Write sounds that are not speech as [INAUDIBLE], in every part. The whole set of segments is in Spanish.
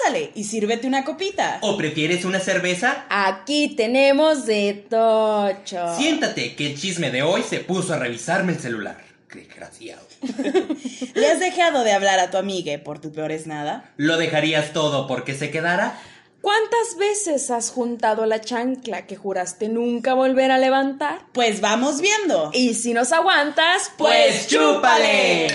Pásale y sírvete una copita. ¿O prefieres una cerveza? Aquí tenemos de tocho. Siéntate, que el chisme de hoy se puso a revisarme el celular. Qué desgraciado. [LAUGHS] ¿Le has dejado de hablar a tu amiga por tu peor es nada? ¿Lo dejarías todo porque se quedara? ¿Cuántas veces has juntado la chancla que juraste nunca volver a levantar? Pues vamos viendo. Y si nos aguantas, Pues chúpale.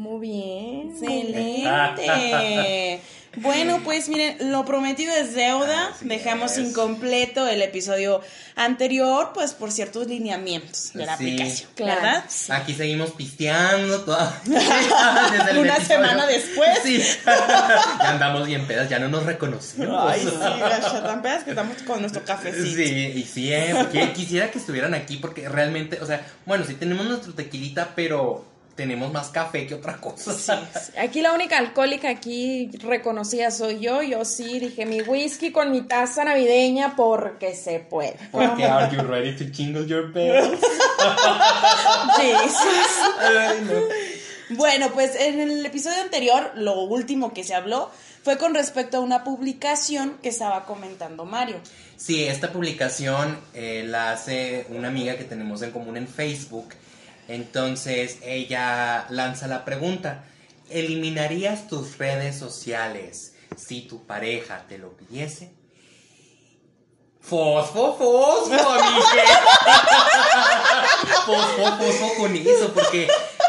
Muy bien. Excelente. [LAUGHS] Bueno, pues miren, lo prometido es deuda. Así Dejamos es. incompleto el episodio anterior, pues por ciertos lineamientos de la Sí. aplicación, Claro. ¿verdad? Aquí seguimos pisteando toda. [LAUGHS] [LAUGHS] Una semana después. Sí. ya andamos bien pedas, ya no nos reconocemos. Ay, sí, gacha, tan pedas que estamos con nuestro cafecito. Sí, y sí, eh, quisiera que estuvieran aquí porque realmente, o sea, bueno, sí tenemos nuestro tequilita, pero tenemos más café que otra cosa. Aquí la única alcohólica aquí reconocida soy yo. Yo sí dije mi whisky con mi taza navideña porque se puede. Porque are you ready to jingle your bells? [LAUGHS] Jesus. Ay, no. Bueno, pues en el episodio anterior, lo último que se habló fue con respecto a una publicación que estaba comentando Mario. Sí, esta publicación eh, la hace una amiga que tenemos en común en Facebook. Entonces ella lanza la pregunta, ¿eliminarías tus redes sociales si tu pareja te lo pidiese? Fosfo, fosfo. Fosfo, fosfo con eso, porque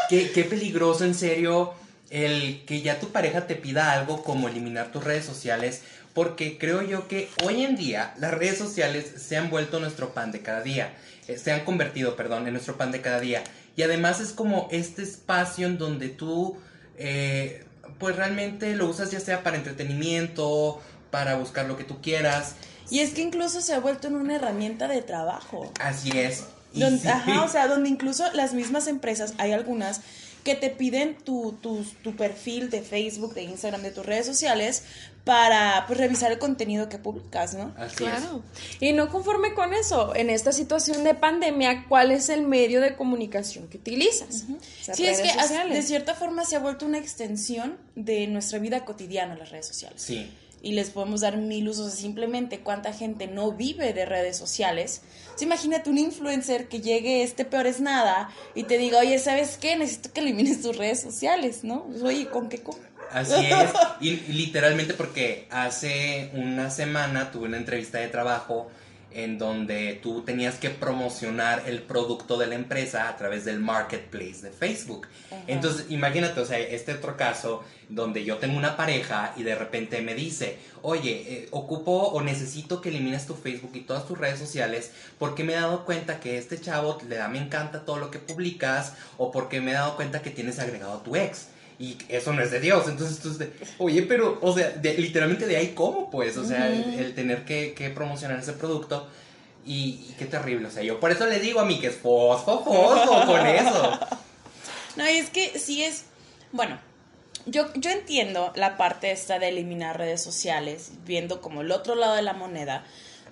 qué, qué peligroso, en serio, el que ya tu pareja te pida algo como eliminar tus redes sociales, porque creo yo que hoy en día las redes sociales se han vuelto nuestro pan de cada día, eh, se han convertido, perdón, en nuestro pan de cada día. Y además es como este espacio en donde tú, eh, pues realmente lo usas ya sea para entretenimiento, para buscar lo que tú quieras. Y es que incluso se ha vuelto en una herramienta de trabajo. Así es. Donde- sí. Ajá, o sea, donde [LAUGHS] incluso las mismas empresas, hay algunas que te piden tu, tu, tu perfil de Facebook, de Instagram, de tus redes sociales para pues, revisar el contenido que publicas, ¿no? Así Claro. Y no conforme con eso, en esta situación de pandemia, ¿cuál es el medio de comunicación que utilizas? O sea, Sí, es que sociales. de cierta forma se ha vuelto una extensión de nuestra vida cotidiana las redes es. sociales. Sí. Y les podemos dar mil usos, simplemente cuánta gente no vive de redes sociales. Sí, imagínate un influencer que llegue este peor es nada y te diga, oye, ¿sabes qué? Necesito que elimines tus redes sociales, ¿no? Pues, Oye, ¿con qué? co-?" Así es. [LAUGHS] Y literalmente porque hace una semana tuve una entrevista de trabajo en donde tú tenías que promocionar el producto de la empresa a través del marketplace de Facebook. Entonces, imagínate, o sea, este otro caso donde yo tengo una pareja y de repente me dice, oye, eh, ocupo o necesito que elimines tu Facebook y todas tus redes sociales porque me he dado cuenta que este chavo le da me encanta todo lo que publicas o porque me he dado cuenta que tienes agregado a tu ex. Y eso no es de Dios. Entonces, tú, de, oye, pero, o sea, de- literalmente de ahí cómo, pues, o sea, el, el tener que, que promocionar ese producto. Y, y qué terrible, o sea, yo por eso le digo a mí que es fosfo, fosfo con eso. [LAUGHS] No, y es que sí es, bueno, yo, yo entiendo la parte esta de eliminar redes sociales, viendo como el otro lado de la moneda,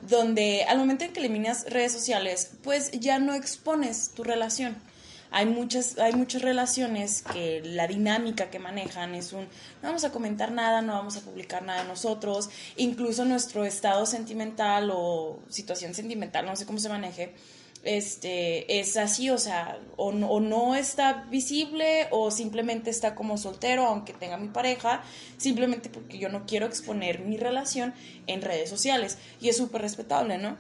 donde al momento en que eliminas redes sociales, pues ya no expones tu relación. Hay muchas, hay muchas relaciones que la dinámica que manejan es un no vamos a comentar nada, no vamos a publicar nada nosotros, incluso nuestro estado sentimental o situación sentimental, no sé cómo se maneje, este es así, o sea, o no, o no está visible o simplemente está como soltero, aunque tenga mi pareja, simplemente porque yo no quiero exponer mi relación en redes sociales. Y es súper respetable, ¿no?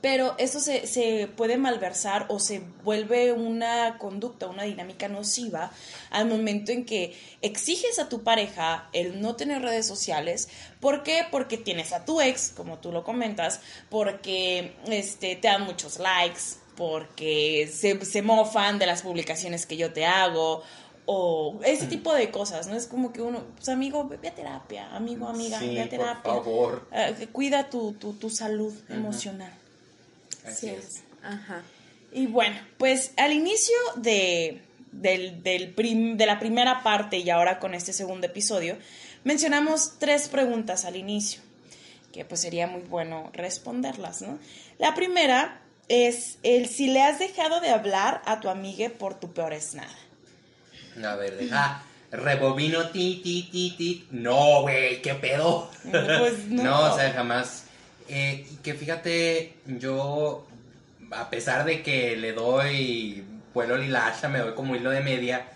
Pero eso se, se puede malversar o se vuelve una conducta, una dinámica nociva al momento en que exiges a tu pareja el no tener redes sociales. ¿Por qué? Porque tienes a tu ex, como tú lo comentas, porque este, te dan muchos likes, porque se, se mofan de las publicaciones que yo te hago, o ese tipo de cosas, ¿no? Es como que uno, pues amigo, ve a terapia, amigo, amiga, Sí, ve a por terapia. favor. Eh, cuida tu, tu, tu salud emocional. Así Sí. es. Ajá. Y bueno, pues al inicio de, del, del prim- de la primera parte y ahora con este segundo episodio, mencionamos tres preguntas al inicio, que pues sería muy bueno responderlas, ¿no? La primera es el si le has dejado de hablar a tu amiga por tu peor es nada. A ver, deja, rebobino, ti, ti, ti, ti. No, güey, ¿qué pedo? Pues [LAUGHS] no. no, o sea, jamás. Eh, y que fíjate, yo, a pesar de que le doy vuelo lilacha, me doy como hilo de media,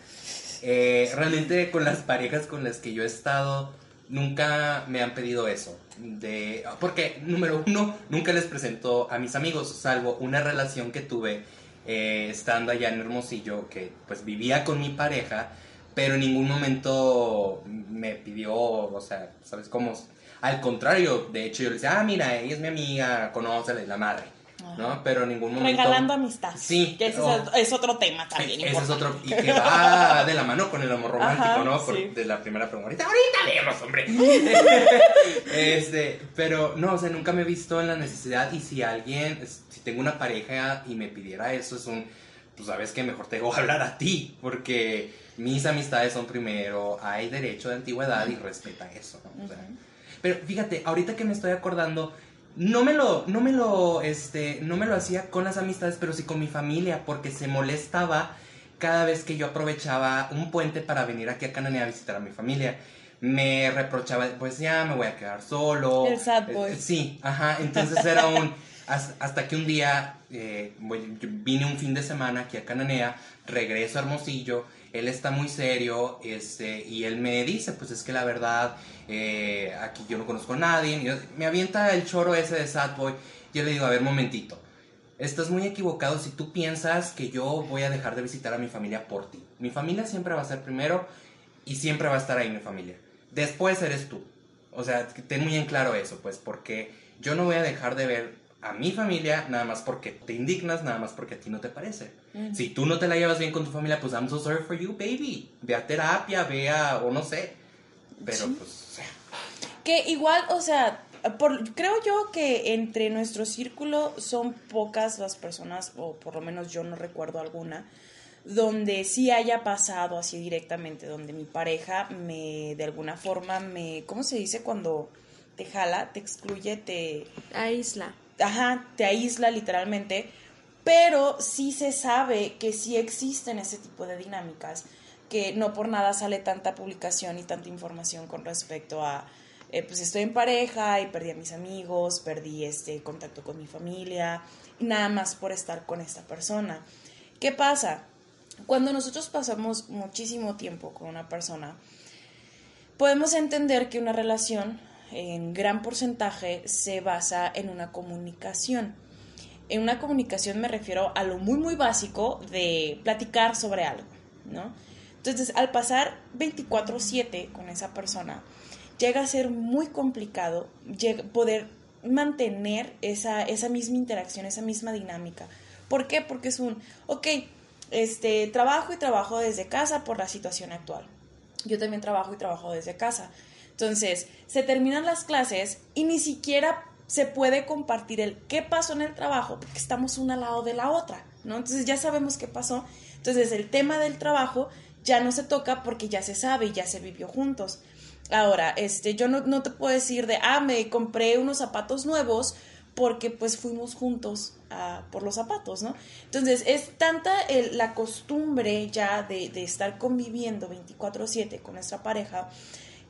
eh, realmente con las parejas con las que yo he estado, nunca me han pedido eso. De, porque, número uno, nunca les presento a mis amigos, salvo una relación que tuve eh, estando allá en Hermosillo, que pues vivía con mi pareja, pero en ningún momento me pidió, o sea, ¿sabes cómo? Al contrario, de hecho yo le decía, ah, mira, ella es mi amiga, conócele, la madre. ¿no? Pero en ningún momento. Regalando amistad. Sí. Que ese es- es, otro tema también. Ese es otro. Y que va [LAUGHS] de la mano con el amor romántico, Ajá, ¿no? Por- sí. de la primera pregunta. Ahorita, ahorita vemos, hombre. [LAUGHS] este, pero no, o sea, nunca me he visto en la necesidad. Y si alguien, si tengo una pareja y me pidiera eso, es un. Pues sabes que mejor te dejo [LAUGHS] hablar a ti. Porque mis amistades son primero. Hay derecho de antigüedad y respeta eso, ¿no? O sea. Pero fíjate, ahorita que me estoy acordando, no me lo, no me lo, este, no me lo hacía con las amistades, pero sí con mi familia, porque se molestaba cada vez que yo aprovechaba un puente para venir aquí a Cananea a visitar a mi familia. Me reprochaba, pues ya me voy a quedar solo. El sad boy. Eh, Sí, ajá, entonces era un, [LAUGHS] has- hasta que un día, eh, vine un fin de semana aquí a Cananea, regreso a Hermosillo, él está muy serio, este, y él me dice, pues es que la verdad, eh, aquí yo no conozco a nadie, me avienta el choro ese de Sad Boy, yo le digo, a ver, momentito, estás muy equivocado si tú piensas que yo voy a dejar de visitar a mi familia por ti. Mi familia siempre va a ser primero y siempre va a estar ahí mi familia. Después eres tú. O sea, ten muy en claro eso, pues, porque yo no voy a dejar de ver a mi familia nada más porque te indignas, nada más porque a ti no te parece. Ujú. Si tú no te la llevas bien con tu familia, pues I'm so sorry for you, baby. Ve a terapia, ve a, o no sé. Pero Sí. pues, o sea, Que igual, o sea, por, creo yo que entre nuestro círculo son pocas las personas, o por lo menos yo no recuerdo alguna, donde sí haya pasado así directamente, donde mi pareja me, de alguna forma, me, ¿cómo se dice? Cuando te jala, te excluye, te, Aísla. Ajá, te aísla literalmente, pero sí se sabe que sí existen ese tipo de dinámicas, que no por nada sale tanta publicación y tanta información con respecto a, eh, pues estoy en pareja y perdí a mis amigos, perdí este contacto con mi familia, nada más por estar con esta persona. ¿Qué pasa? Cuando nosotros pasamos muchísimo tiempo con una persona, podemos entender que una relación en gran porcentaje se basa en una comunicación. En una comunicación me refiero a lo muy muy básico de platicar sobre algo, ¿no? Entonces, al pasar 24/7 con esa persona, llega a ser muy complicado poder mantener esa, esa misma interacción, esa misma dinámica. ¿Por qué? Porque es un, ok, este, trabajo y trabajo desde casa por la situación actual. Yo también trabajo y trabajo desde casa. Entonces, se terminan las clases y ni siquiera se puede compartir el qué pasó en el trabajo porque estamos una al lado de la otra, ¿no? Entonces ya sabemos qué pasó. Entonces, el tema del trabajo ya no se toca porque ya se sabe y ya se vivió juntos. Ahora, este, yo no, no te puedo decir de, ah, me compré unos zapatos nuevos porque pues fuimos juntos por los zapatos, ¿no? Entonces, es tanta el- la costumbre ya de, de estar conviviendo 24/7 con nuestra pareja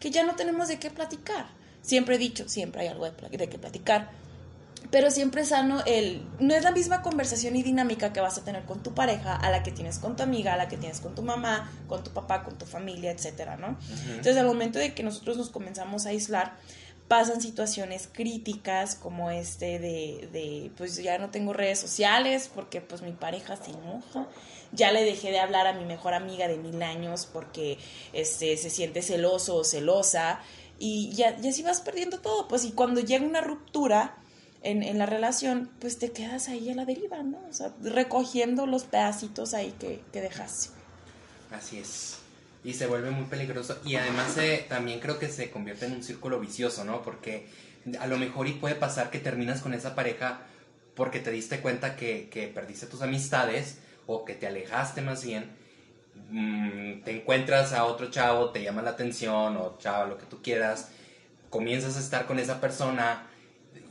que ya no tenemos de qué platicar. Siempre he dicho, siempre hay algo de, qué platicar. Pero siempre es sano el... No es la misma conversación y dinámica que vas a tener con tu pareja a la que tienes con tu amiga, a la que tienes con tu mamá, con tu papá, con tu familia, etcétera, ¿no? Entonces, al momento de que nosotros nos comenzamos a aislar, pasan situaciones críticas como este de, de, pues ya no tengo redes sociales porque pues mi pareja se enoja. Ya le dejé de hablar a mi mejor amiga de mil años porque este, se siente celoso o celosa. Y ya, ya así vas perdiendo todo. Pues y cuando llega una ruptura en, en la relación, pues te quedas ahí a la deriva, ¿no? O sea, recogiendo los pedacitos ahí que, que dejaste. Así es. Y se vuelve muy peligroso. Y además también creo que se convierte en un círculo vicioso, ¿no? Porque a lo mejor y puede pasar que terminas con esa pareja porque te diste cuenta que, que perdiste tus amistades o que te alejaste más bien. Mm, te encuentras a otro chavo, te llama la atención o chavo, lo que tú quieras. Comienzas a estar con esa persona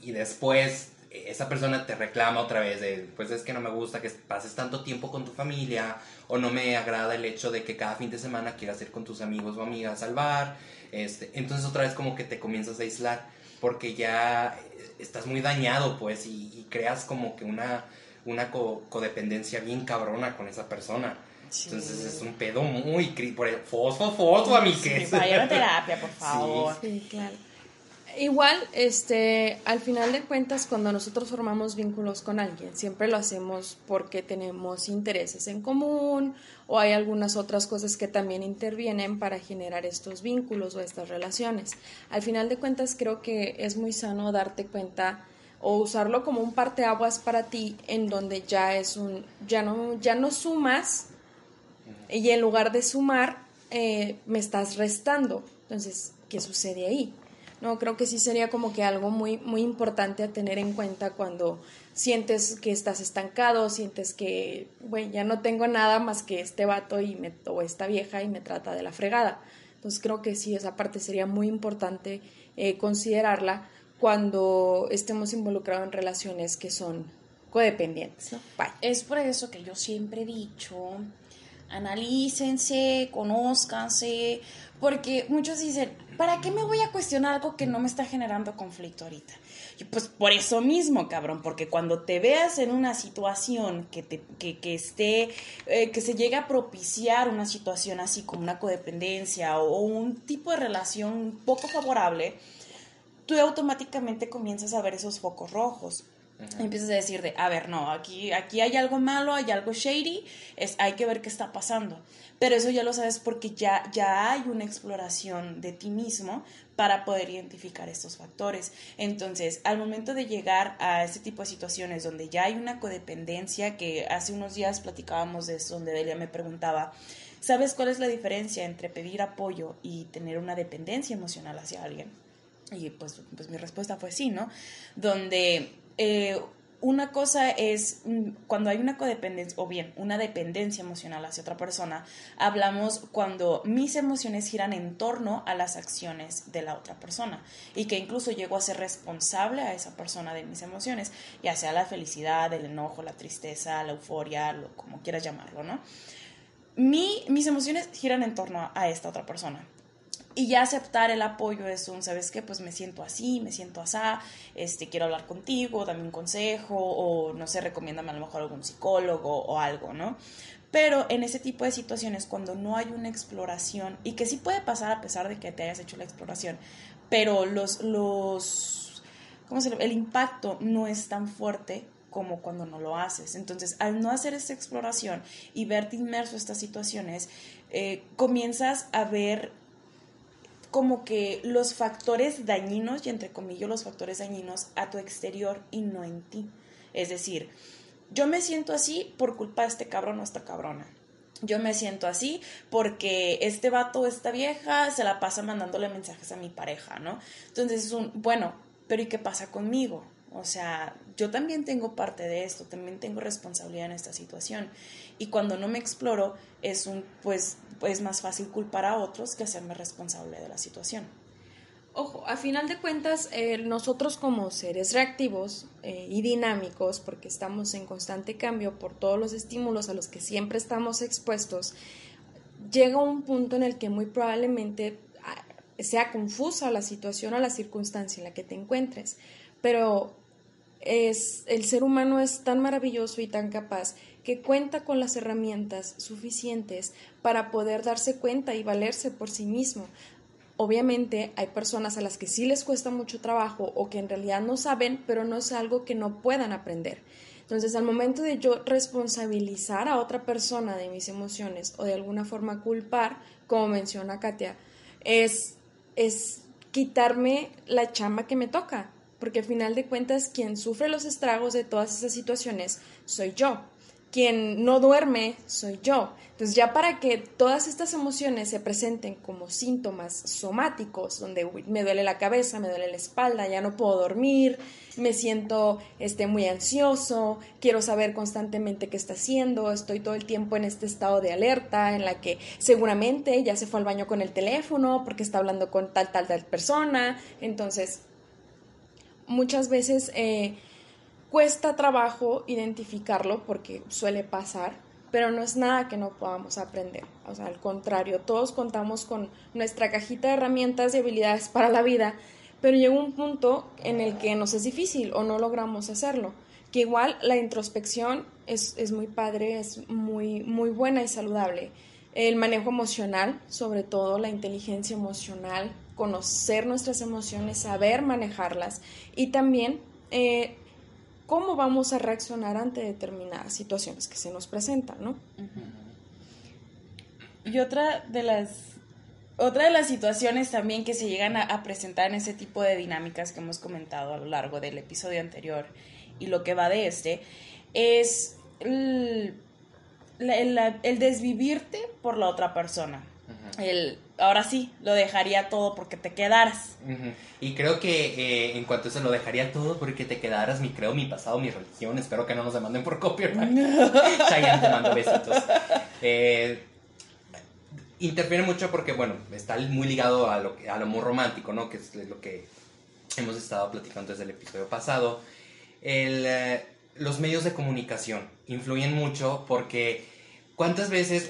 y después esa persona te reclama otra vez de, pues es que no me gusta que pases tanto tiempo con tu familia o no me agrada el hecho de que cada fin de semana quieras ir con tus amigos o amigas al bar. Este, entonces otra vez como que te comienzas a aislar porque ya estás muy dañado pues y, creas como que una, una codependencia bien cabrona con esa persona. Entonces es un pedo muy... Por el, fosfo, fosfo, a mi que Vaya a terapia, por [LAUGHS] favor. sí claro. Igual, este, al final de cuentas, cuando nosotros formamos vínculos con alguien, siempre lo hacemos porque tenemos intereses en común o hay algunas otras cosas que también intervienen para generar estos vínculos o estas relaciones. Al final de cuentas, creo que es muy sano darte cuenta o usarlo como un parteaguas para ti en donde ya es un, ya no, ya no sumas y en lugar de sumar, eh, me estás restando. Entonces, ¿qué sucede ahí? No, creo que sí sería como que algo muy, muy importante a tener en cuenta cuando sientes que estás estancado, sientes que, bueno, ya no tengo nada más que este vato y me, o esta vieja y me trata de la fregada. Entonces creo que sí, esa parte sería muy importante eh, considerarla cuando estemos involucrados en relaciones que son codependientes. Es por eso que yo siempre he dicho, analícense, conózcanse, porque muchos dicen, ¿para qué me voy a cuestionar algo que no me está generando conflicto ahorita? Y pues por eso mismo, cabrón, porque cuando te veas en una situación que, te, que, esté, eh, que se llegue a propiciar una situación así como una codependencia o, un tipo de relación poco favorable, tú automáticamente comienzas a ver esos focos rojos. Empiezas a decir de, a ver, no, aquí, aquí hay algo malo, hay algo shady, es, hay que ver qué está pasando. Pero eso ya lo sabes porque ya, ya hay una exploración de ti mismo para poder identificar estos factores. Entonces, al momento de llegar a este tipo de situaciones donde ya hay una codependencia, que hace unos días platicábamos de eso, donde Delia me preguntaba, ¿sabes cuál es la diferencia entre pedir apoyo y tener una dependencia emocional hacia alguien? Y pues, pues mi respuesta fue sí, ¿no? Donde eh, una cosa es mm, cuando hay una codependencia, o bien una dependencia emocional hacia otra persona, hablamos cuando mis emociones giran en torno a las acciones de la otra persona y que incluso llego a ser responsable a esa persona de mis emociones, ya sea la felicidad, el enojo, la tristeza, la euforia, lo, como quieras llamarlo, ¿no? Mi, mis emociones giran en torno a esta otra persona. Y ya aceptar el apoyo es un, ¿sabes qué? Pues me siento así, me siento así, este, quiero hablar contigo, dame un consejo, o no sé, recomiéndame a lo mejor algún psicólogo o algo, ¿no? Pero en ese tipo de situaciones, cuando no hay una exploración, y que sí puede pasar a pesar de que te hayas hecho la exploración, pero los, los, ¿cómo se El impacto no es tan fuerte como cuando no lo haces. Entonces, al no hacer esta exploración y verte inmerso en estas situaciones, eh, comienzas a ver como que los factores dañinos, y entre comillas los factores dañinos, a tu exterior y no en ti. Es decir, yo me siento así por culpa de este cabrón o esta cabrona. Yo me siento así porque este vato o esta vieja se la pasa mandándole mensajes a mi pareja, ¿no? Entonces es un, bueno, pero ¿y qué pasa conmigo? O sea, yo también tengo parte de esto, también tengo responsabilidad en esta situación. Y cuando no me exploro, es un, pues, es más fácil culpar a otros que hacerme responsable de la situación. Ojo, a final de cuentas, eh, nosotros como seres reactivos eh, y dinámicos, porque estamos en constante cambio por todos los estímulos a los que siempre estamos expuestos, llega un punto en el que muy probablemente ah, sea confusa la situación o la circunstancia en la que te encuentres, pero es, el ser humano es tan maravilloso y tan capaz que cuenta con las herramientas suficientes para poder darse cuenta y valerse por sí mismo. Obviamente hay personas a las que sí les cuesta mucho trabajo o que en realidad no saben, pero no es algo que no puedan aprender. Entonces, al momento de yo responsabilizar a otra persona de mis emociones o de alguna forma culpar, como menciona Katia, es, es quitarme la chamba que me toca porque al final de cuentas quien sufre los estragos de todas esas situaciones soy yo. Quien no duerme soy yo. Entonces ya para que todas estas emociones se presenten como síntomas somáticos, donde me duele la cabeza, me duele la espalda, ya no puedo dormir, me siento este, muy ansioso, quiero saber constantemente qué está haciendo, estoy todo el tiempo en este estado de alerta en la que seguramente ya se fue al baño con el teléfono porque está hablando con tal, tal, tal persona. Entonces muchas veces eh, cuesta trabajo identificarlo porque suele pasar, pero no es nada que no podamos aprender. O sea, al contrario, todos contamos con nuestra cajita de herramientas y habilidades para la vida, pero llega un punto en el que nos es difícil o no logramos hacerlo. Que igual la introspección es, es muy padre, es muy, muy buena y saludable. El manejo emocional, sobre todo la inteligencia emocional, conocer nuestras emociones, saber manejarlas y también eh, cómo vamos a reaccionar ante determinadas situaciones que se nos presentan, ¿no? Y otra de las otra de las situaciones también que se llegan a, presentar en ese tipo de dinámicas que hemos comentado a lo largo del episodio anterior y lo que va de este es el, el desvivirte por la otra persona. El ahora sí, lo dejaría todo porque te quedaras. Y creo que eh, en cuanto a eso, lo dejaría todo porque te quedaras, mi creo, mi pasado, mi religión. Espero que no nos demanden por copyright. [LAUGHS] Chayanne, te mando besitos. Eh, interfiere mucho porque, bueno, está muy ligado a lo, al amor romántico, ¿no? Que es lo que hemos estado platicando desde el episodio pasado. Eh, los medios de comunicación influyen mucho porque, ¿cuántas veces,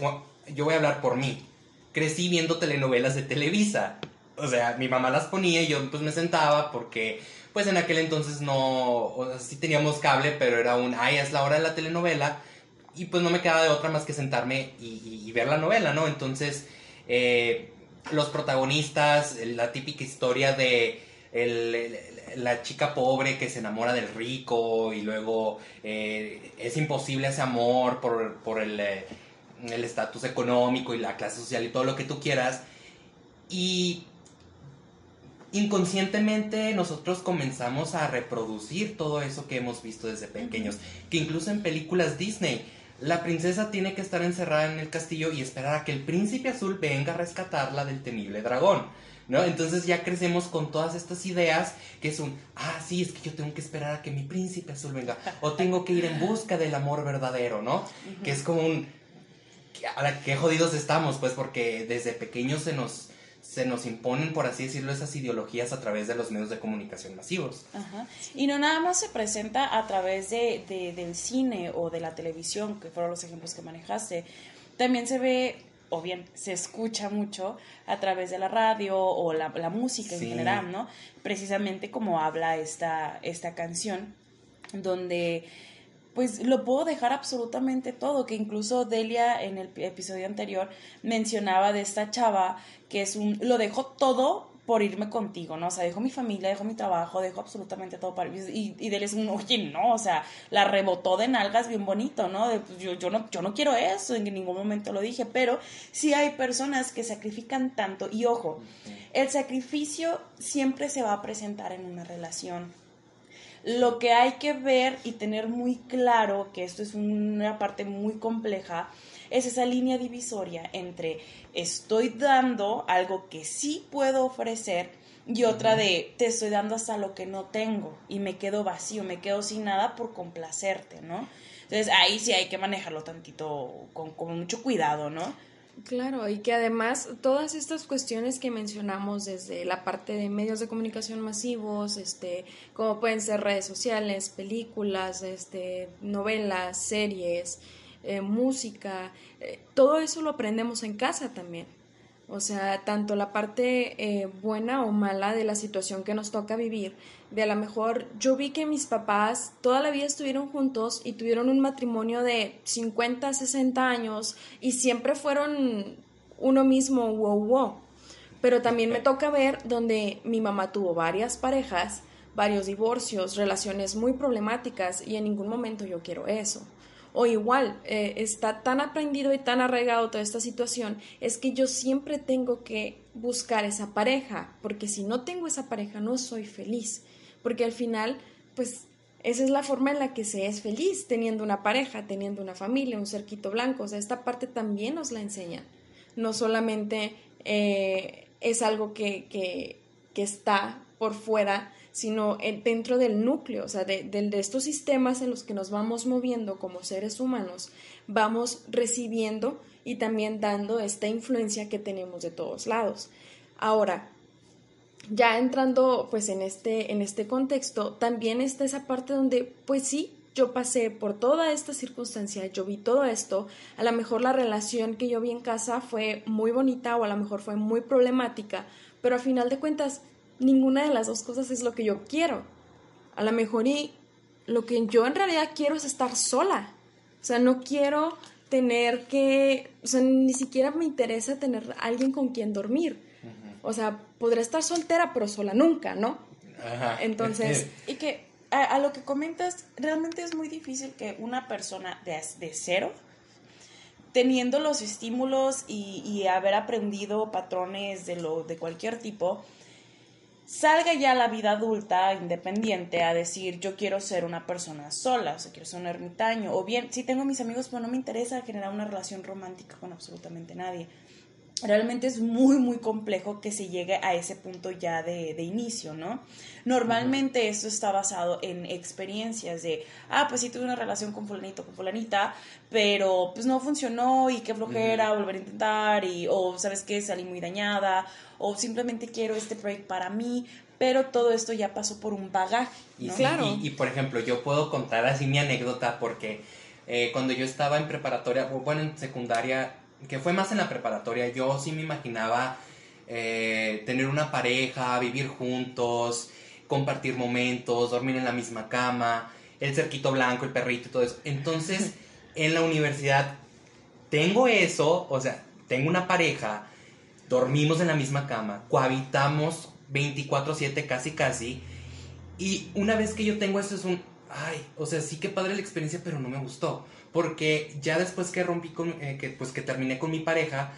yo voy a hablar por mí, crecí viendo telenovelas de Televisa. O sea, mi mamá las ponía y yo pues me sentaba porque pues en aquel entonces no, o sea, sí teníamos cable, pero era un, ay, es la hora de la telenovela y pues no me quedaba de otra más que sentarme y, ver la novela, ¿no? Entonces, eh, los protagonistas, la típica historia de la chica pobre que se enamora del rico y luego eh, es imposible ese amor por, por el... Eh, el estatus económico y la clase social y todo lo que tú quieras. Y inconscientemente nosotros comenzamos a reproducir todo eso que hemos visto desde pequeños, que incluso en películas Disney, la princesa tiene que estar encerrada en el castillo y esperar a que el príncipe azul venga a rescatarla del temible dragón. ¿No? Entonces ya crecemos con todas estas ideas que es un, ah, sí, es que yo tengo que esperar a que mi príncipe azul venga, o tengo que ir en busca del amor verdadero, ¿no? Que es como un, ahora qué jodidos estamos, pues, porque desde pequeños se nos, se nos imponen, por así decirlo, esas ideologías a través de los medios de comunicación masivos. Ajá. Y no nada más se presenta a través de, del cine o de la televisión, que fueron los ejemplos que manejaste. También se ve, o bien se escucha mucho a través de la radio o la, música en general, ¿no? Precisamente como habla esta, esta canción, donde pues lo puedo dejar absolutamente todo, que incluso Delia en el episodio anterior mencionaba de esta chava que es un, lo dejó todo por irme contigo, ¿no? O sea, dejó mi familia, dejó mi trabajo, dejó absolutamente todo para y, y Delia es un, oye, no, o sea, la rebotó de nalgas bien bonito, ¿no? Pues, yo, yo no, yo no quiero eso, en ningún momento lo dije, pero sí hay personas que sacrifican tanto, y ojo, el sacrificio siempre se va a presentar en una relación, lo que hay que ver y tener muy claro, que esto es una parte muy compleja, es esa línea divisoria entre estoy dando algo que sí puedo ofrecer y otra de te estoy dando hasta lo que no tengo y me quedo vacío, me quedo sin nada por complacerte, ¿no? Entonces ahí sí hay que manejarlo tantito con, con mucho cuidado, ¿no? Claro, y que además todas estas cuestiones que mencionamos desde la parte de medios de comunicación masivos, este, como pueden ser redes sociales, películas, este, novelas, series, eh, música, eh, todo eso lo aprendemos en casa también. O sea, tanto la parte eh, buena o mala de la situación que nos toca vivir, de a lo mejor yo vi que mis papás toda la vida estuvieron juntos y tuvieron un matrimonio de 50, 60 años y siempre fueron uno mismo, wow, wow. Pero también me toca ver donde mi mamá tuvo varias parejas, varios divorcios, relaciones muy problemáticas y en ningún momento yo quiero eso o igual eh, está tan aprendido y tan arraigado toda esta situación, es que yo siempre tengo que buscar esa pareja, porque si no tengo esa pareja no soy feliz, porque al final, pues esa es la forma en la que se es feliz, teniendo una pareja, teniendo una familia, un cerquito blanco, o sea, esta parte también nos la enseñan, no solamente eh, es algo que, que, que está por fuera sino dentro del núcleo, o sea, de, de, estos sistemas en los que nos vamos moviendo como seres humanos, vamos recibiendo y también dando esta influencia que tenemos de todos lados. Ahora, ya entrando pues en este, en este contexto, también está esa parte donde pues sí, yo pasé por toda esta circunstancia, yo vi todo esto, a lo mejor la relación que yo vi en casa fue muy bonita o a lo mejor fue muy problemática, pero a final de cuentas ninguna de las dos cosas es lo que yo quiero. A lo mejor y lo que yo en realidad quiero es estar sola. O sea, no quiero tener que, o sea, ni siquiera me interesa tener alguien con quien dormir. O sea, podré estar soltera, pero sola nunca, ¿no? Ajá. Entonces, [LAUGHS] y que a, lo que comentas, realmente es muy difícil que una persona de, de cero, teniendo los estímulos y, y, haber aprendido patrones de, lo, de cualquier tipo, salga ya a la vida adulta independiente a decir yo quiero ser una persona sola, o sea, quiero ser un ermitaño, o bien, si tengo mis amigos, pero no me interesa generar una relación romántica con absolutamente nadie realmente es muy, muy complejo que se llegue a ese punto ya de, de inicio, ¿no? Normalmente esto está basado en experiencias de, ah, pues sí tuve una relación con fulanito, con fulanita, pero pues no funcionó y qué flojera, volver a intentar, y, o sabes qué, salí muy dañada, o simplemente quiero este proyecto para mí, pero todo esto ya pasó por un bagaje. Y, claro. y, por ejemplo, yo puedo contar así mi anécdota porque eh, cuando yo estaba en preparatoria, bueno, en secundaria, que fue más en la preparatoria, yo sí me imaginaba eh, tener una pareja, vivir juntos, compartir momentos, dormir en la misma cama, el cerquito blanco, el perrito y todo eso. Entonces, [LAUGHS] en la universidad tengo eso, o sea, tengo una pareja, dormimos en la misma cama, cohabitamos 24/7 casi casi, y una vez que yo tengo eso es un, ay, o sea, sí que padre la experiencia, pero no me gustó. Porque ya después que rompí con, eh, que, pues que terminé con mi pareja,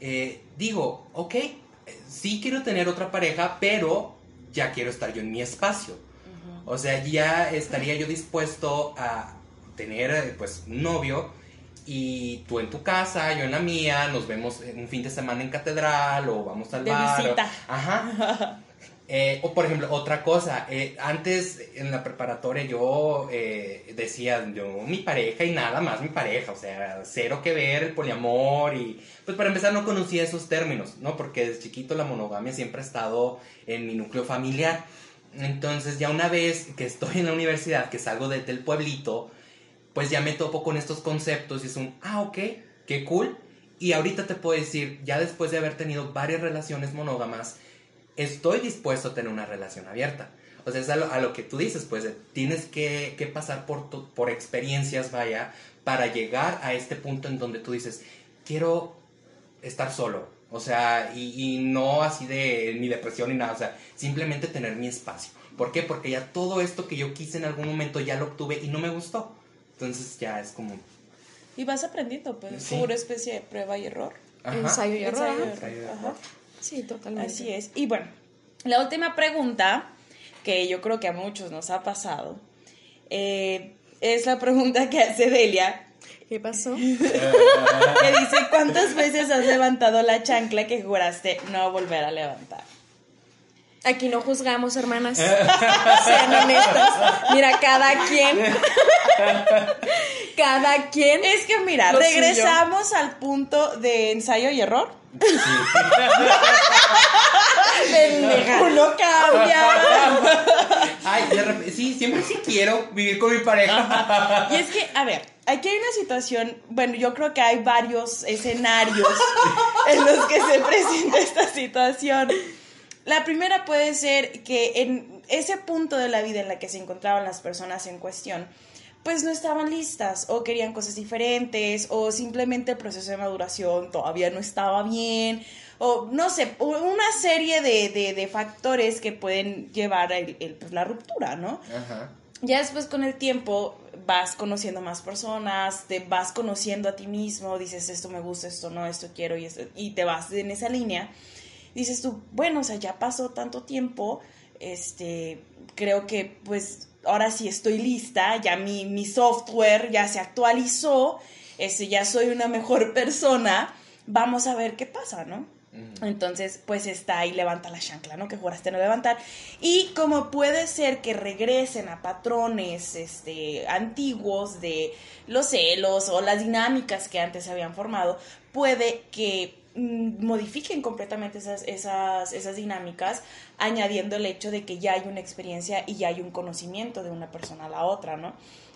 eh, digo, ok, sí quiero tener otra pareja, pero ya quiero estar yo en mi espacio. O sea, ya estaría yo dispuesto a tener eh, pues un novio y tú en tu casa, yo en la mía, nos vemos un fin de semana en catedral o vamos al bar. ajá. [LAUGHS] Eh, o por ejemplo, otra cosa, eh, antes en la preparatoria yo eh, decía, yo mi pareja y nada más mi pareja, o sea, cero que ver el poliamor y pues para empezar no conocía esos términos, ¿no? Porque desde chiquito la monogamia siempre ha estado en mi núcleo familiar. Entonces ya una vez que estoy en la universidad, que salgo desde el pueblito, pues ya me topo con estos conceptos y es un, ah, ok, qué cool. Y ahorita te puedo decir, ya después de haber tenido varias relaciones monógamas, estoy dispuesto a tener una relación abierta. O sea, es a lo, que tú dices, pues tienes que, pasar por, por experiencias, vaya, para llegar a este punto en donde tú dices, quiero estar solo. O sea, y, no así de ni depresión ni nada, o sea, simplemente tener mi espacio. ¿Por qué? Porque ya todo esto que yo quise en algún momento ya lo obtuve y no me gustó. Entonces ya es como... Y vas aprendiendo, pues, como una especie de prueba y error. Ensayo y error. Sí, totalmente. Así es. Y bueno, la última pregunta, que yo creo que a muchos nos ha pasado, eh, es la pregunta que hace Delia. ¿Qué pasó? [LAUGHS] que dice, ¿cuántas veces has levantado la chancla que juraste no volver a levantar? Aquí no juzgamos, hermanas. [LAUGHS] Sean honestas. Mira, cada quien. [LAUGHS] cada quien. Es que, mira, regresamos al punto de ensayo y error. Sí. [LAUGHS] Uno cambia. Ay, de sí, siempre sí quiero vivir con mi pareja. Y es que, a ver, aquí hay una situación, bueno, yo creo que hay varios escenarios en los que se presenta esta situación. La primera puede ser que en ese punto de la vida en la que se encontraban las personas en cuestión, pues no estaban listas o querían cosas diferentes o simplemente el proceso de maduración todavía no estaba bien o no sé, una serie de, factores que pueden llevar a pues, la ruptura, ¿no? Ya después con el tiempo vas conociendo más personas, te vas conociendo a ti mismo, dices esto me gusta, esto no, esto quiero y, esto, y te vas en esa línea dices tú, bueno, o sea, ya pasó tanto tiempo, este, creo que pues ahora sí estoy lista, ya mi, mi software ya se actualizó, este, ya soy una mejor [LAUGHS] persona, vamos a ver qué pasa, ¿no? Entonces, pues está ahí, levanta la chancla, ¿no? Que juraste no levantar. Y como puede ser que regresen a patrones este, antiguos de los celos o las dinámicas que antes se habían formado, puede que modifiquen completamente esas, esas, esas dinámicas, añadiendo el hecho de que ya hay una experiencia y ya hay un conocimiento de una persona a la otra, ¿no?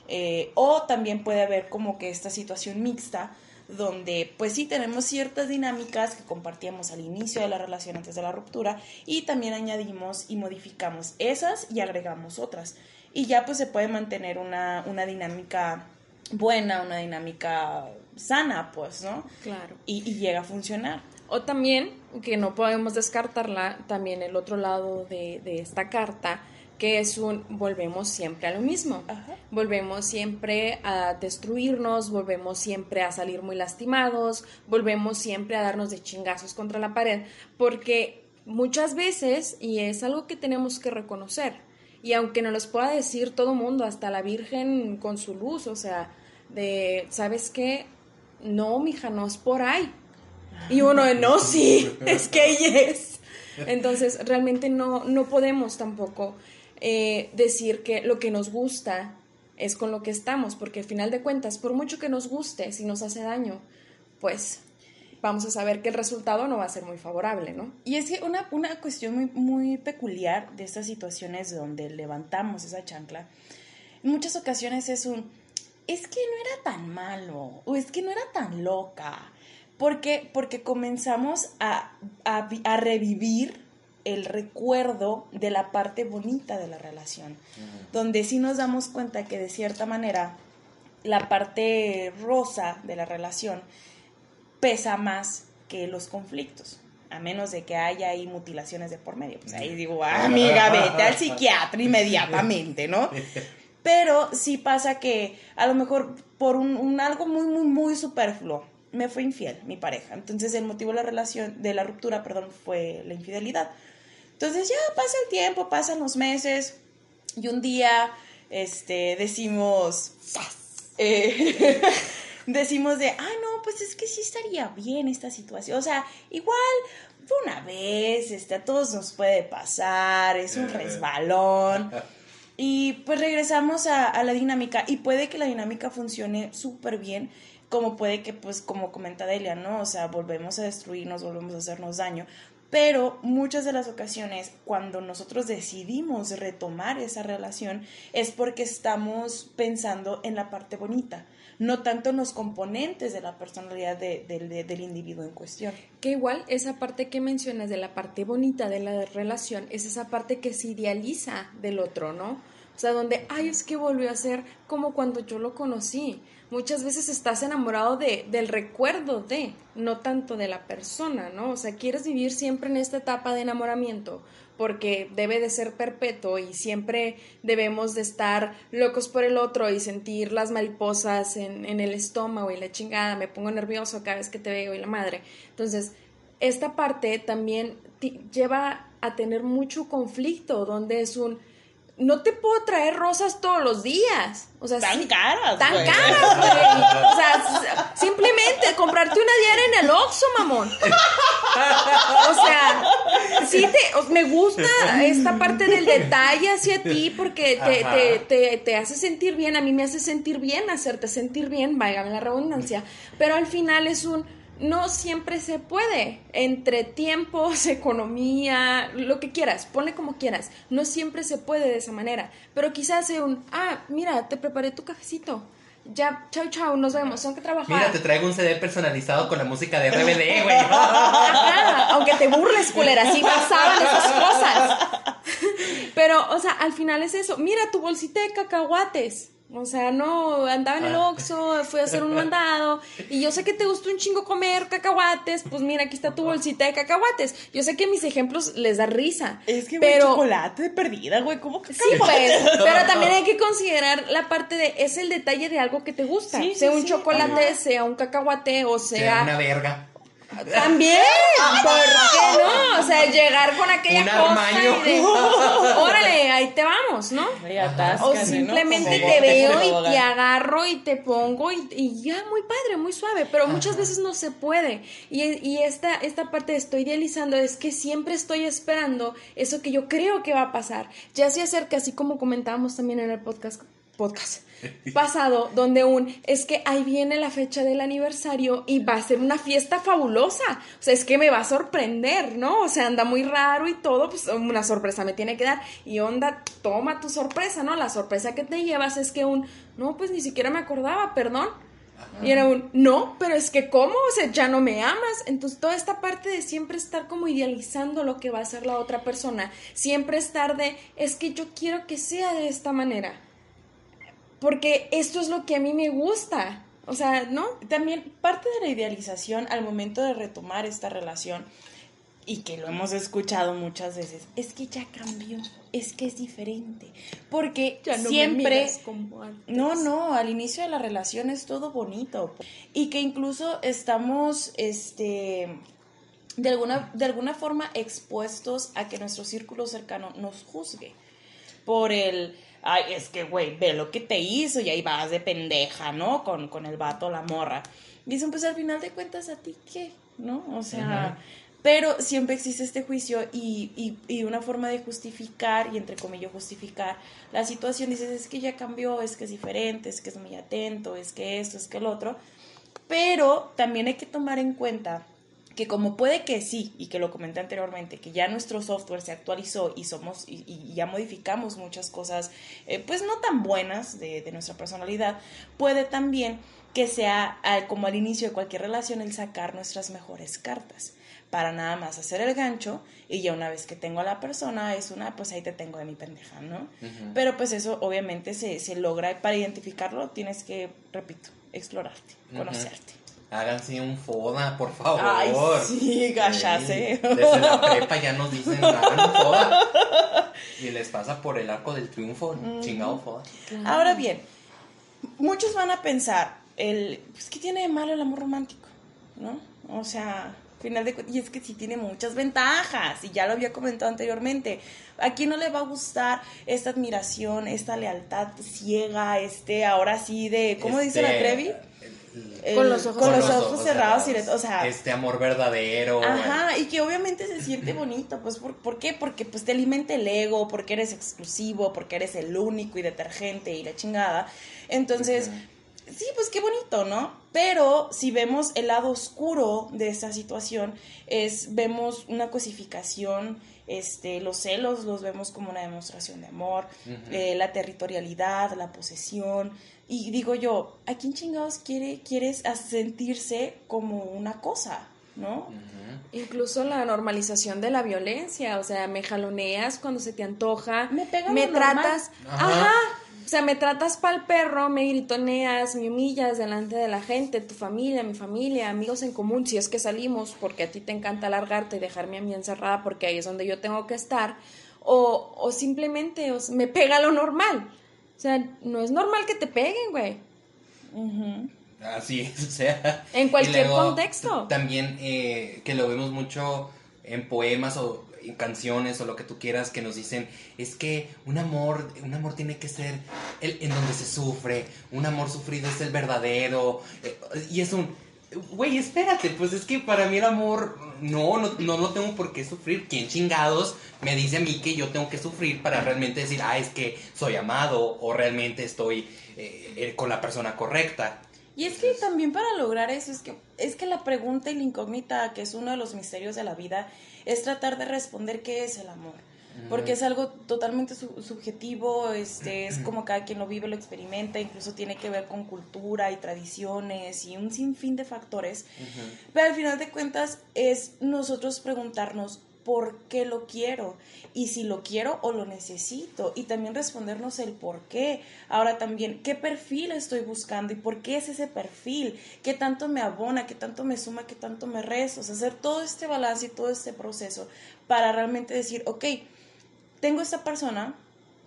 Eh, o también puede haber como que esta situación mixta donde pues sí tenemos ciertas dinámicas que compartíamos al inicio de la relación antes de la ruptura y también añadimos y modificamos esas y agregamos otras. Y ya pues se puede mantener una, una dinámica buena, una dinámica sana, pues, ¿no? Claro. Y, y llega a funcionar. O también, que no podemos descartarla, también el otro lado de, de esta carta, que es un volvemos siempre a lo mismo. Ajá. Volvemos siempre a destruirnos, volvemos siempre a salir muy lastimados, volvemos siempre a darnos de chingazos contra la pared, porque muchas veces, y es algo que tenemos que reconocer, y aunque nos los pueda decir todo mundo, hasta la Virgen con su luz, o sea, de, ¿sabes qué? No, mija, no es por ahí. Y uno, no, sí, [LAUGHS] es que ella es. Entonces, realmente no, no podemos tampoco eh, decir que lo que nos gusta es con lo que estamos, porque al final de cuentas, por mucho que nos guste, si nos hace daño, pues vamos a saber que el resultado no va a ser muy favorable, ¿no? Y es que una, una cuestión muy, muy peculiar de estas situaciones donde levantamos esa chancla, en muchas ocasiones es un, es que no era tan malo, o es que no era tan loca, porque, porque comenzamos a, a, vi- a revivir el recuerdo de la parte bonita de la relación, donde sí nos damos cuenta que de cierta manera la parte rosa de la relación pesa más que los conflictos. A menos de que haya ahí mutilaciones de por medio. Pues ahí digo, "Ah, amiga, vete al psiquiatra inmediatamente, ¿no? [LAUGHS] Pero sí pasa que a lo mejor por un, un algo muy, muy, muy superfluo me fue infiel mi pareja. Entonces el motivo de la relación, de la ruptura, perdón, fue la infidelidad. Entonces ya pasa el tiempo, pasan los meses y un día este, decimos, eh, [LAUGHS] decimos de, ah, no, pues es que sí estaría bien esta situación. O sea, igual fue una vez, este, a todos nos puede pasar, es un resbalón. [LAUGHS] Y pues regresamos a, la dinámica y puede que la dinámica funcione súper bien, como puede que, pues, como comenta Delia, ¿no? O sea, volvemos a destruirnos, volvemos a hacernos daño. Pero muchas de las ocasiones, cuando nosotros decidimos retomar esa relación, es porque estamos pensando en la parte bonita, no tanto en los componentes de la personalidad de- del individuo en cuestión. Que igual esa parte que mencionas de la parte bonita de la relación es esa parte que se idealiza del otro, ¿no? O sea, donde, ay, es que volvió a ser como cuando yo lo conocí. Muchas veces estás enamorado de, del recuerdo de, no tanto de la persona, ¿no? O sea, quieres vivir siempre en esta etapa de enamoramiento porque debe de ser perpetuo y siempre debemos de estar locos por el otro y sentir las mariposas en, en el estómago y la chingada, me pongo nervioso cada vez que te veo y la madre. Entonces, esta parte también lleva a tener mucho conflicto, donde es un, no te puedo traer rosas todos los días. O sea, Tan sí- caras, Tan güey. caras, güey. O sea, simplemente comprarte una diaria en el Oxxo, mamón. O sea, sí te, me gusta esta parte del detalle hacia ti porque te, te, te, te hace sentir bien, a mí me hace sentir bien, hacerte sentir bien, válgame la redundancia, pero al final es un, no siempre se puede, entre tiempos, [LAUGHS] economía, lo que quieras, ponle como quieras, no siempre se puede de esa manera, pero quizás sea un, ah, mira, te preparé tu cafecito. Ya, chao, chao, nos vemos, tengo que trabajar. Mira, te traigo un CD personalizado con la música de RBD, [LAUGHS] güey. Aunque te burles, culera, sí pasaban esas cosas. [LAUGHS] Pero, o sea, al final es eso. Mira tu bolsita de cacahuates. O sea, no, andaba en el Ah. Oxxo, fui a hacer un mandado. Y yo sé que te gusta un chingo comer cacahuates. Pues mira, aquí está tu bolsita de cacahuates. Yo sé que mis ejemplos les da risa. Es que, güey, pero chocolate de perdida, güey, ¿cómo que Sí, pues, pero también hay que considerar la parte de, es el detalle de algo que te gusta. Sí, sea sí, un sí, chocolate, ajá. sea un cacahuate o Sea sea... una verga. También, ¿por qué no? O sea, llegar con aquella Un cosa y de, [LAUGHS] órale, ahí te vamos, ¿no? Atáscate, O simplemente te veo y te agarro y te pongo y, y ya, muy padre, muy suave, pero muchas veces no se puede. Y, y esta, esta parte de estoy idealizando es que siempre estoy esperando eso que yo creo que va a pasar. Ya se acerca, así como comentábamos también en el podcast podcast pasado donde un es que ahí viene la fecha del aniversario y va a ser una fiesta fabulosa. O sea, es que me va a sorprender, ¿no? O sea, anda muy raro y todo, pues una sorpresa me tiene que dar. Y onda, toma tu sorpresa, ¿no? La sorpresa que te llevas es que un, no, pues ni siquiera me acordaba, perdón. Y era un, no, pero es que ¿cómo? O sea, ya no me amas. Entonces, toda esta parte de siempre estar como idealizando lo que va a ser la otra persona, siempre estar de, es que yo quiero que sea de esta manera porque esto es lo que a mí me gusta. O sea, ¿no? También parte de la idealización al momento de retomar esta relación, y que lo hemos escuchado muchas veces, es que ya cambió, es que es diferente. Porque ya no siempre... como No, no, al inicio de la relación es todo bonito. Y que incluso estamos, este, de alguna, de alguna forma expuestos a que nuestro círculo cercano nos juzgue por el ay, es que, güey, ve lo que te hizo y ahí vas de pendeja, ¿no? Con, con el vato, la morra. Y dicen, pues al final de cuentas, ¿a ti qué? ¿No? O sea, pero siempre existe este juicio y, y, y, una forma de justificar, y entre comillas justificar la situación. Dices, es que ya cambió, es que es diferente, es que es muy atento, es que esto, es que el otro. Pero también hay que tomar en cuenta que como puede que sí, y que lo comenté anteriormente, que ya nuestro software se actualizó y somos y, ya modificamos muchas cosas, eh, pues no tan buenas de, nuestra personalidad, puede también que sea como al inicio de cualquier relación el sacar nuestras mejores cartas. Para nada más hacer el gancho y ya una vez que tengo a la persona es una, pues ahí te tengo de mi pendeja, ¿no? Pero pues eso obviamente se, se logra, para identificarlo tienes que, repito, explorarte, conocerte háganse un foda, por favor. Ay, sí, gachase. desde la prepa ya nos dicen, hagan un foda. [LAUGHS] Y les pasa por el arco del triunfo, chingado foda. Ahora bien, muchos van a pensar, el, pues, ¿qué tiene de malo el amor romántico? ¿No? O sea, final de y es que sí tiene muchas ventajas y ya lo había comentado anteriormente. ¿A quién no le va a gustar esta admiración, esta lealtad ciega, este ahora sí de ¿cómo dice la este, Con los ojos, con los ojos, cerrados, y, o sea, este amor verdadero. Ajá, y que obviamente se siente bonito, pues ¿por, qué? Porque pues te alimenta el ego, porque eres exclusivo, porque eres el único y detergente y la chingada. Entonces, sí, pues qué bonito, ¿no? Pero si vemos el lado oscuro de esta situación, es vemos una cosificación este, los celos los vemos como una demostración de amor, eh, la territorialidad, la posesión, y digo yo, ¿a quién chingados quiere, quieres sentirse como una cosa? ¿No? Incluso la normalización de la violencia, o sea, me jaloneas cuando se te antoja, me, me tratas, ajá. O sea, me tratas pa'l perro, me gritoneas, me humillas delante de la gente, tu familia, mi familia, amigos en común, si es que salimos, porque a ti te encanta largarte y dejarme a mí encerrada porque ahí es donde yo tengo que estar, o, o simplemente me pega lo normal. O sea, no es normal que te peguen, güey. Así es, o sea. En cualquier contexto. También eh, que lo vemos mucho en poemas o canciones o lo que tú quieras que nos dicen es que un amor un amor tiene que ser el en donde se sufre un amor sufrido es el verdadero eh, y es un güey espérate pues es que para mí el amor no, no, no, no tengo por qué sufrir. ¿Quién chingados me dice a mí que yo tengo que sufrir para realmente decir, ah, es que soy amado o realmente estoy eh, eh, con la persona correcta? Y es que también para lograr eso es que es que la pregunta y la incógnita, que es uno de los misterios de la vida, es tratar de responder qué es el amor porque es algo totalmente subjetivo, este, es como cada quien lo vive, lo experimenta, incluso tiene que ver con cultura y tradiciones y un sinfín de factores, pero al final de cuentas es nosotros preguntarnos por qué lo quiero y si lo quiero o lo necesito y también respondernos el por qué. Ahora también, ¿qué perfil estoy buscando y por qué es ese perfil? ¿Qué tanto me abona? ¿Qué tanto me suma? ¿Qué tanto me resta? hacer todo este balance y todo este proceso para realmente decir, ok, tengo esta persona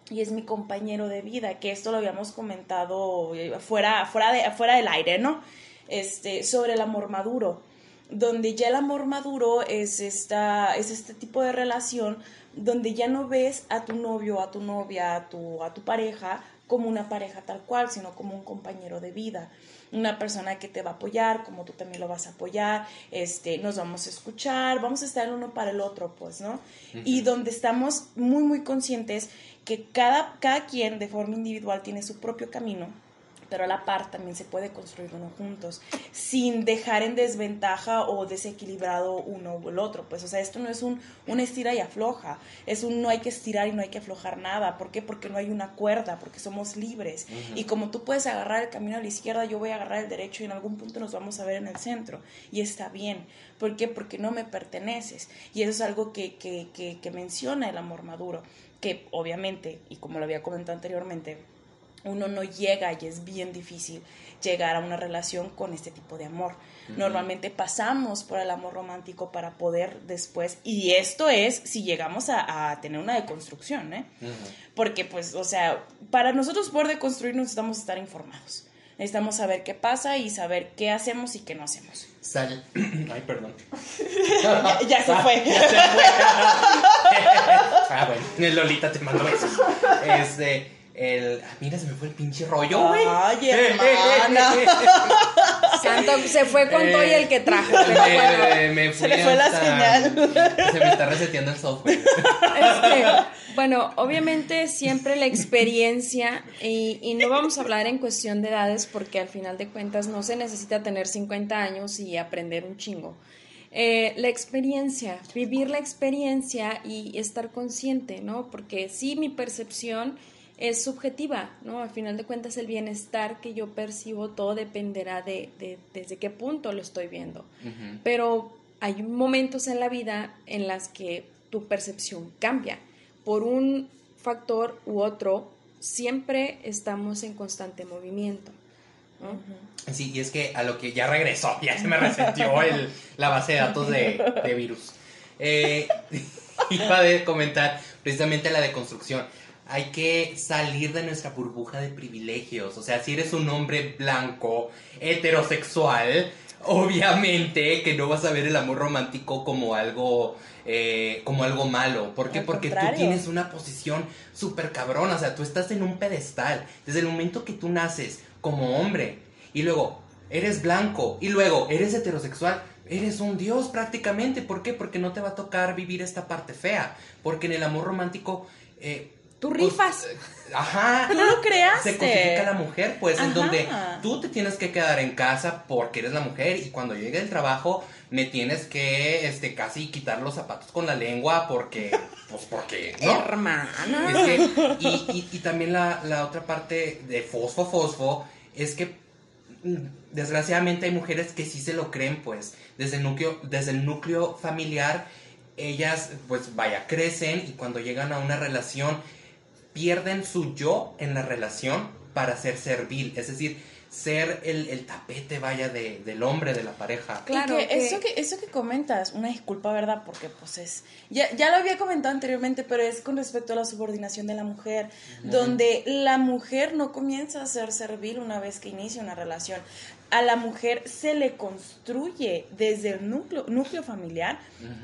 y es mi compañero de vida, que esto lo habíamos comentado fuera, fuera, de, fuera del aire, ¿no? Este, sobre el amor maduro, donde ya el amor maduro es, esta, es este tipo de relación donde ya no ves a tu novio, a tu novia, a tu, a tu pareja como una pareja tal cual, sino como un compañero de vida, una persona que te va a apoyar, como tú también lo vas a apoyar, este, nos vamos a escuchar, vamos a estar el uno para el otro, pues, ¿no? Y donde estamos muy, muy conscientes que cada, cada quien de forma individual tiene su propio camino pero a la par también se puede construir uno juntos, sin dejar en desventaja o desequilibrado uno o el otro. Pues, o sea, esto no es un, un estira y afloja, es un no hay que estirar y no hay que aflojar nada. ¿Por qué? Porque no hay una cuerda, porque somos libres. Y como tú puedes agarrar el camino a la izquierda, yo voy a agarrar el derecho y en algún punto nos vamos a ver en el centro. Y está bien. ¿Por qué? Porque no me perteneces. Y eso es algo que, que, que, que menciona el amor maduro, que obviamente, y como lo había comentado anteriormente, uno no llega y es bien difícil llegar a una relación con este tipo de amor. Normalmente pasamos por el amor romántico para poder después, y esto es si llegamos a, tener una deconstrucción, ¿eh? Porque pues, o sea, para nosotros poder deconstruir necesitamos estar informados. Necesitamos saber qué pasa y saber qué hacemos y qué no hacemos. Sal. [COUGHS] Ay, perdón. [LAUGHS] ya, se fue. ya se fue. [LAUGHS] [LAUGHS] ah, bueno. Lolita te mando besos. Este. El. Ah, mira, se me fue el pinche rollo, güey. Ay, hermana. Santo, se fue con todo y el que trajo. Pero me, me se le fue la señal. Se me está reseteando el software. Este, bueno, obviamente siempre la experiencia, y, y, no vamos a hablar en cuestión de edades, porque al final de cuentas no se necesita tener 50 años y aprender un chingo. Eh, la experiencia, vivir la experiencia y estar consciente, ¿no? Porque sí, mi percepción es subjetiva, ¿no? Al final de cuentas el bienestar que yo percibo todo dependerá de, de desde qué punto lo estoy viendo. Pero hay momentos en la vida en las que tu percepción cambia. Por un factor u otro, siempre estamos en constante movimiento. ¿no? Sí, y es que a lo que ya regresó, ya se me resentió el, la base de datos de, de virus. Eh, [LAUGHS] iba a comentar precisamente la deconstrucción hay que salir de nuestra burbuja de privilegios. O sea, si eres un hombre blanco, heterosexual, obviamente que no vas a ver el amor romántico como algo, eh, como algo malo. ¿Por qué? Porque tú tienes una posición súper cabrona. O sea, tú estás en un pedestal. Desde el momento que tú naces como hombre y luego eres blanco y luego eres heterosexual. Eres un dios prácticamente. ¿Por qué? Porque no te va a tocar vivir esta parte fea. Porque en el amor romántico eh, Tú pues, rifas. Eh, ajá. Tú lo creaste. Se cosifica la mujer, pues, en donde tú te tienes que quedar en casa porque eres la mujer y cuando llegue el trabajo me tienes que, este, casi quitar los zapatos con la lengua porque, [LAUGHS] pues, porque, ¿no? Hermana. y, y, también la, la otra parte de fosfo, fosfo, es que mm, desgraciadamente hay mujeres que sí se lo creen, pues, desde el núcleo, desde el núcleo familiar, ellas, pues, vaya, crecen y cuando llegan a una relación pierden su yo en la relación para ser servil, es decir, ser el, tapete, vaya, de, del hombre, de la pareja. Claro, Eso, que, eso que comentas, una disculpa, ¿verdad? Porque pues es, ya, ya lo había comentado anteriormente, pero es con respecto a la subordinación de la mujer, donde la mujer no comienza a ser servil una vez que inicia una relación a la mujer se le construye desde el núcleo, núcleo familiar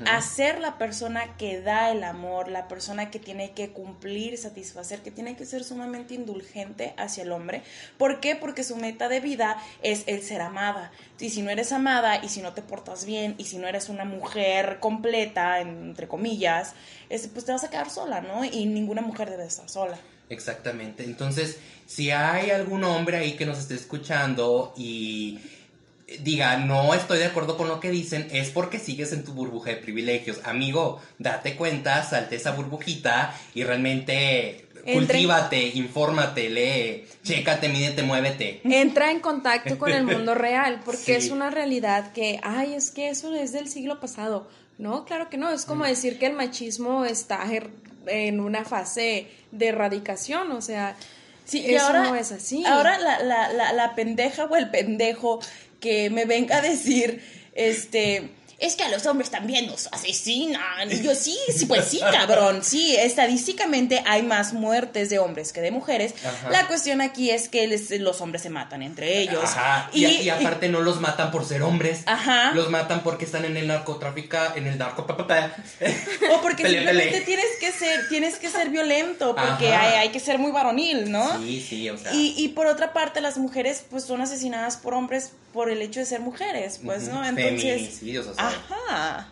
a ser la persona que da el amor, la persona que tiene que cumplir, satisfacer, que tiene que ser sumamente indulgente hacia el hombre. ¿Por qué? Porque su meta de vida es el ser amada. Y si no eres amada, y si no te portas bien, y si no eres una mujer completa, entre comillas, pues te vas a quedar sola, ¿no? Y ninguna mujer debe estar sola. Exactamente. Entonces, si hay algún hombre ahí que nos esté escuchando y diga, no estoy de acuerdo con lo que dicen, es porque sigues en tu burbuja de privilegios. Amigo, date cuenta, salte esa burbujita y realmente cultívate, infórmate, lee, chécate, mídete, muévete. Entra en contacto con el mundo real, porque [LAUGHS] es una realidad que, ay, es que eso es del siglo pasado. No, claro que no, es como mm. decir que el machismo está en una fase de erradicación, o sea, sí, eso ahora, no es así. Ahora la, la, la, la pendeja o el pendejo que me venga a decir, este es que a los hombres también nos asesinan. Y yo, sí, sí, pues sí, cabrón. Sí, estadísticamente hay más muertes de hombres que de mujeres. La cuestión aquí es que los hombres se matan entre ellos. Y, y, aparte no los matan por ser hombres. Los matan porque están en el narcotráfico, en el narco... o porque [LAUGHS] simplemente tienes que que ser, tienes que ser violento, porque hay, hay, que ser muy varonil, ¿no? Sí, sí, o sea. Y, y, por otra parte, las mujeres, pues, son asesinadas por hombres por el hecho de ser mujeres, pues, ¿no? Entonces. o sea. Ajá.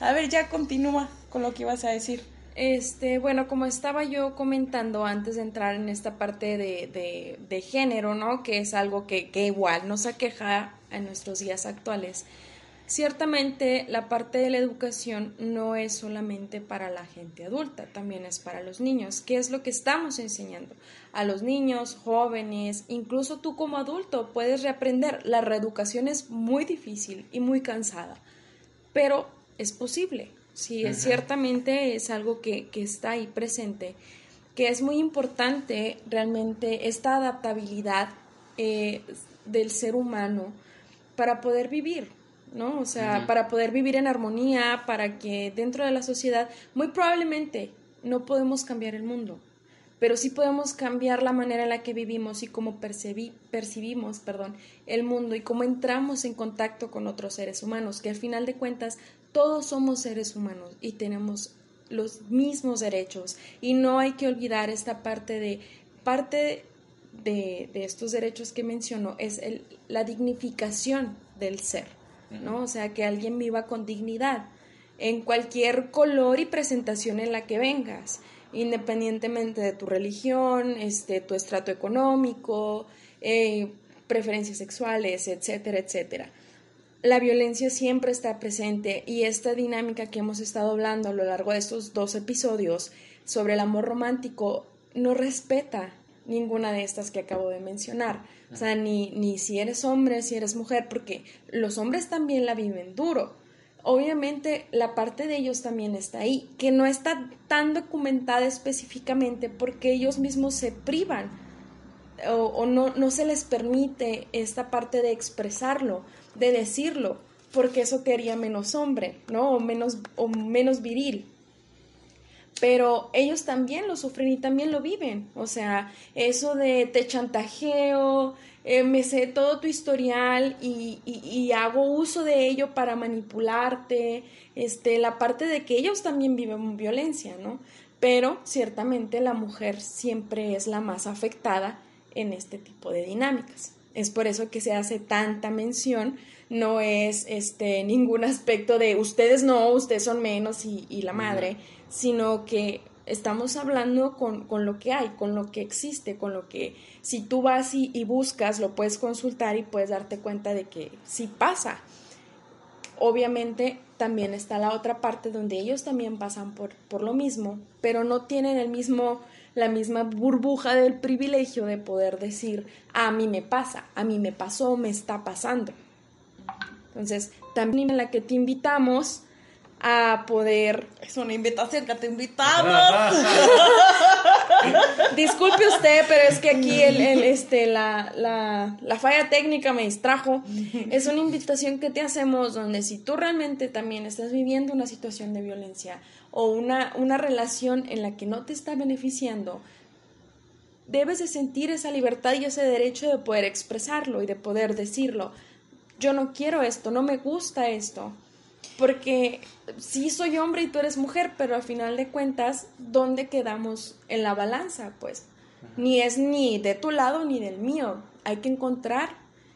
A ver, ya continúa con lo que ibas a decir. Este, bueno, como estaba yo comentando antes de entrar en esta parte de, de, género, ¿no? Que es algo que, que igual nos aqueja en nuestros días actuales. Ciertamente la parte de la educación no es solamente para la gente adulta, también es para los niños. ¿Qué es lo que estamos enseñando? A los niños, jóvenes, incluso tú como adulto puedes reaprender. La reeducación es muy difícil y muy cansada, pero es posible. Sí, ciertamente es algo que, que está ahí presente, que es muy importante realmente esta adaptabilidad eh, del ser humano para poder vivir, ¿no? O sea, para poder vivir en armonía, para que dentro de la sociedad, muy probablemente no podemos cambiar el mundo, pero sí podemos cambiar la manera en la que vivimos y cómo percibimos perdón, el mundo y cómo entramos en contacto con otros seres humanos, que al final de cuentas todos somos seres humanos y tenemos los mismos derechos. Y no hay que olvidar esta parte de parte de, estos derechos que menciono es el, la dignificación del ser, ¿no? O sea, que alguien viva con dignidad en cualquier color y presentación en la que vengas, independientemente de tu religión, este, tu estrato económico, eh, preferencias sexuales, etcétera, etcétera. La violencia siempre está presente y esta dinámica que hemos estado hablando a lo largo de estos dos episodios sobre el amor romántico no respeta ninguna de estas que acabo de mencionar. O sea, ni, ni si eres hombre, si eres mujer, porque los hombres también la viven duro. Obviamente la parte de ellos también está ahí, que no está tan documentada específicamente porque ellos mismos se privan o, no, no se les permite esta parte de expresarlo, de decirlo, porque eso te haría menos hombre, ¿no? O menos, o menos viril pero ellos también lo sufren y también lo viven. O sea, eso de te chantajeo, eh, me sé todo tu historial y, y, hago uso de ello para manipularte, este, la parte de que ellos también viven violencia, ¿no? Pero ciertamente la mujer siempre es la más afectada en este tipo de dinámicas. Es por eso que se hace tanta mención, no es este ningún aspecto de ustedes no, ustedes son menos y, y la madre, sino que estamos hablando con, con, lo que hay, con lo que existe, con lo que si tú vas y, buscas, lo puedes consultar y puedes darte cuenta de que sí pasa. Obviamente también está la otra parte donde ellos también pasan por, por lo mismo, pero no tienen el mismo, la misma burbuja del privilegio de poder decir, a mí me pasa, a mí me pasó, me está pasando. Entonces, también en la que te invitamos a poder... Es una invitación que te invitamos. [LAUGHS] Disculpe usted, pero es que aquí el, este, la, la, la, falla técnica me distrajo. [LAUGHS] Es una invitación que te hacemos donde si tú realmente también estás viviendo una situación de violencia o una, una relación en la que no te está beneficiando, debes de sentir esa libertad y ese derecho de poder expresarlo y de poder decirlo. Yo no quiero esto, no me gusta esto porque sí soy hombre y tú eres mujer, pero al final de cuentas, ¿dónde quedamos en la balanza? Pues ni es ni de tu lado ni del mío. Hay que encontrar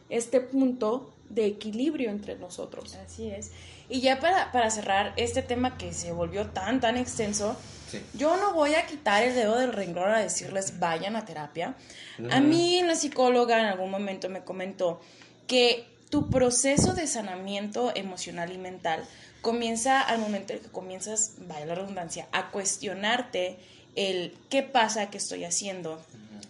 este punto de equilibrio entre nosotros. Así es. Y ya para, para cerrar este tema que se volvió tan, tan extenso, yo no voy a quitar el dedo del renglón a decirles vayan a terapia. A mí la psicóloga en algún momento me comentó que tu proceso de sanamiento emocional y mental comienza al momento en que comienzas, vaya la redundancia, a cuestionarte el qué pasa, qué estoy haciendo,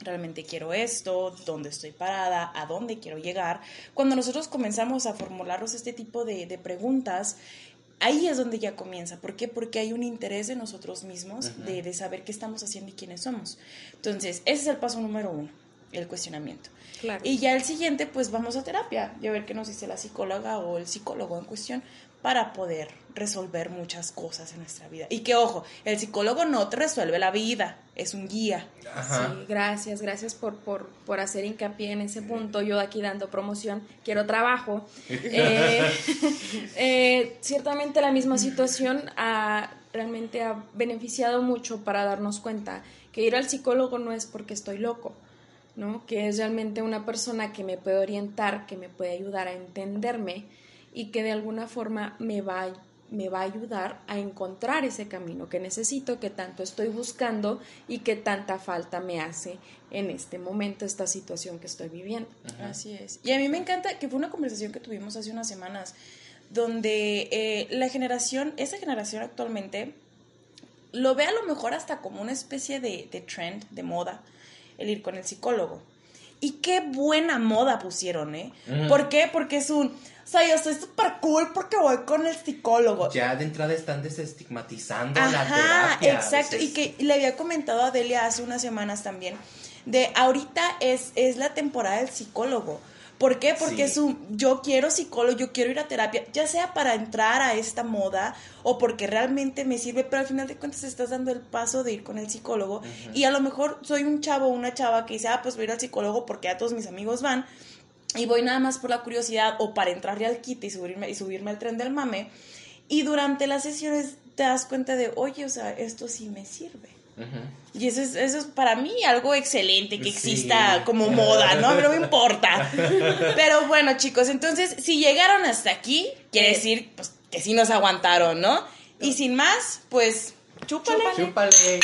realmente quiero esto, dónde estoy parada, a dónde quiero llegar. Cuando nosotros comenzamos a formularnos este tipo de, de preguntas, ahí es donde ya comienza. ¿Por qué? Porque hay un interés de nosotros mismos de, de, saber qué estamos haciendo y quiénes somos. Entonces, ese es el paso número uno, el cuestionamiento. Y ya el siguiente, pues vamos a terapia y a ver qué nos dice la psicóloga o el psicólogo en cuestión para poder resolver muchas cosas en nuestra vida. Y que ojo, el psicólogo no te resuelve la vida, es un guía. Sí, gracias, gracias por, por, por, hacer hincapié en ese punto. Yo aquí dando promoción, quiero trabajo. [LAUGHS] Eh, [LAUGHS] eh, ciertamente la misma situación, ah, realmente ha beneficiado mucho para darnos cuenta que ir al psicólogo no es porque estoy loco, ¿no? Que es realmente una persona que me puede orientar, que me puede ayudar a entenderme y que de alguna forma me va a me va a ayudar a encontrar ese camino que necesito, que tanto estoy buscando y que tanta falta me hace en este momento, esta situación que estoy viviendo. Así es. Y a mí me encanta que fue una conversación que tuvimos hace unas semanas, donde eh, la generación, esa generación actualmente, lo ve a lo mejor hasta como una especie de, de trend, de moda, el ir con el psicólogo. Y qué buena moda pusieron, ¿eh? ¿Por qué? Porque es un o sea, yo soy súper cool porque voy con el psicólogo. Ya de entrada están desestigmatizando la terapia. Exacto, y que le había comentado a Delia hace unas semanas también, de ahorita es, es la temporada del psicólogo. ¿Por qué? Porque es un, yo quiero psicólogo, yo quiero ir a terapia, ya sea para entrar a esta moda o porque realmente me sirve, pero al final de cuentas estás dando el paso de ir con el psicólogo y a lo mejor soy un chavo o una chava que dice, ah, pues voy a ir al psicólogo porque ya todos mis amigos van, y voy nada más por la curiosidad o para entrarle al kit y subirme, y subirme al tren del mame. Y durante las sesiones te das cuenta de, oye, o sea, esto sí me sirve. Y eso es, eso es para mí algo excelente que exista como moda, ¿no? No me importa. Pero bueno, chicos, entonces, si llegaron hasta aquí, quiere decir pues, que sí nos aguantaron, ¿no? Y sin más, pues, chúpale. Chúpale.